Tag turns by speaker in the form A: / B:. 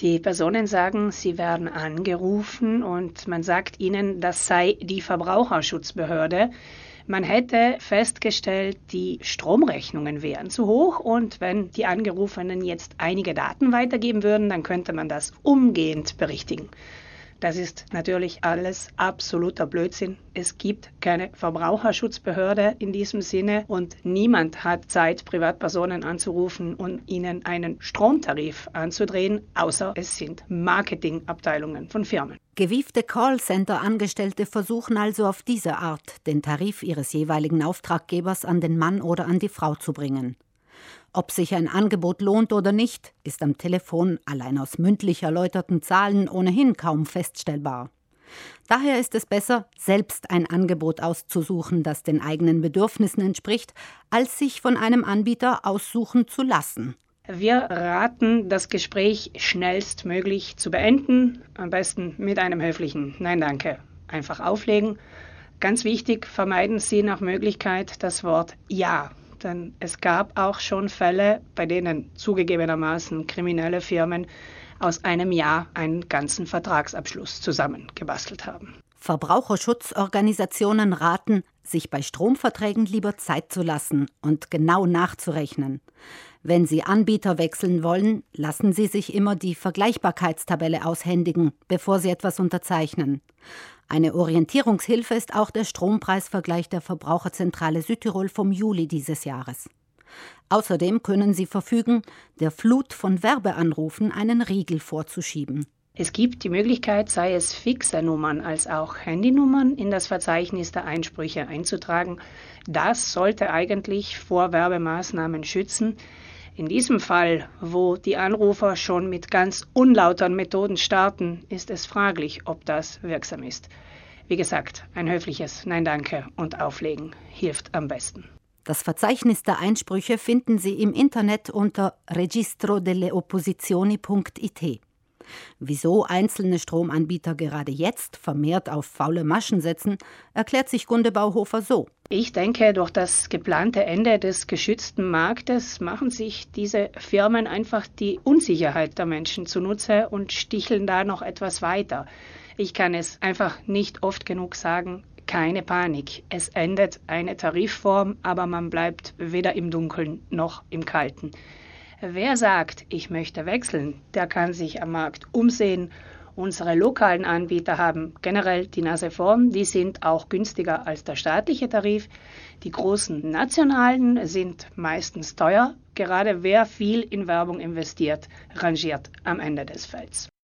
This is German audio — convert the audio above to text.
A: Die Personen sagen, sie werden angerufen und man sagt ihnen, das sei die Verbraucherschutzbehörde. Man hätte festgestellt, die Stromrechnungen wären zu hoch und wenn die Angerufenen jetzt einige Daten weitergeben würden, dann könnte man das umgehend berichtigen. Das ist natürlich alles absoluter Blödsinn. Es gibt keine Verbraucherschutzbehörde in diesem Sinne und niemand hat Zeit, Privatpersonen anzurufen und ihnen einen Stromtarif anzudrehen, außer es sind Marketingabteilungen von Firmen.
B: Gewiefte Callcenter-Angestellte versuchen also auf diese Art, den Tarif ihres jeweiligen Auftraggebers an den Mann oder an die Frau zu bringen. Ob sich ein Angebot lohnt oder nicht, ist am Telefon allein aus mündlich erläuterten Zahlen ohnehin kaum feststellbar. Daher ist es besser, selbst ein Angebot auszusuchen, das den eigenen Bedürfnissen entspricht, als sich von einem Anbieter aussuchen zu lassen.
A: Wir raten, das Gespräch schnellstmöglich zu beenden, am besten mit einem höflichen Nein danke. Einfach auflegen. Ganz wichtig, vermeiden Sie nach Möglichkeit das Wort Ja denn es gab auch schon Fälle, bei denen zugegebenermaßen kriminelle Firmen aus einem Jahr einen ganzen Vertragsabschluss zusammengebastelt haben.
B: Verbraucherschutzorganisationen raten, sich bei Stromverträgen lieber Zeit zu lassen und genau nachzurechnen. Wenn Sie Anbieter wechseln wollen, lassen Sie sich immer die Vergleichbarkeitstabelle aushändigen, bevor Sie etwas unterzeichnen. Eine Orientierungshilfe ist auch der Strompreisvergleich der Verbraucherzentrale Südtirol vom Juli dieses Jahres. Außerdem können Sie verfügen, der Flut von Werbeanrufen einen Riegel vorzuschieben.
A: Es gibt die Möglichkeit, sei es fixe Nummern als auch Handynummern in das Verzeichnis der Einsprüche einzutragen. Das sollte eigentlich vor Werbemaßnahmen schützen. In diesem Fall, wo die Anrufer schon mit ganz unlauteren Methoden starten, ist es fraglich, ob das wirksam ist. Wie gesagt, ein höfliches Nein danke und Auflegen hilft am besten.
B: Das Verzeichnis der Einsprüche finden Sie im Internet unter registro delle opposizioni.it. Wieso einzelne Stromanbieter gerade jetzt vermehrt auf faule Maschen setzen, erklärt sich Gunde Bauhofer so.
A: Ich denke, durch das geplante Ende des geschützten Marktes machen sich diese Firmen einfach die Unsicherheit der Menschen zunutze und sticheln da noch etwas weiter. Ich kann es einfach nicht oft genug sagen, keine Panik. Es endet eine Tarifform, aber man bleibt weder im Dunkeln noch im Kalten. Wer sagt, ich möchte wechseln, der kann sich am Markt umsehen. Unsere lokalen Anbieter haben generell die Nase vorn, die sind auch günstiger als der staatliche Tarif. Die großen nationalen sind meistens teuer. Gerade wer viel in Werbung investiert, rangiert am Ende des Felds.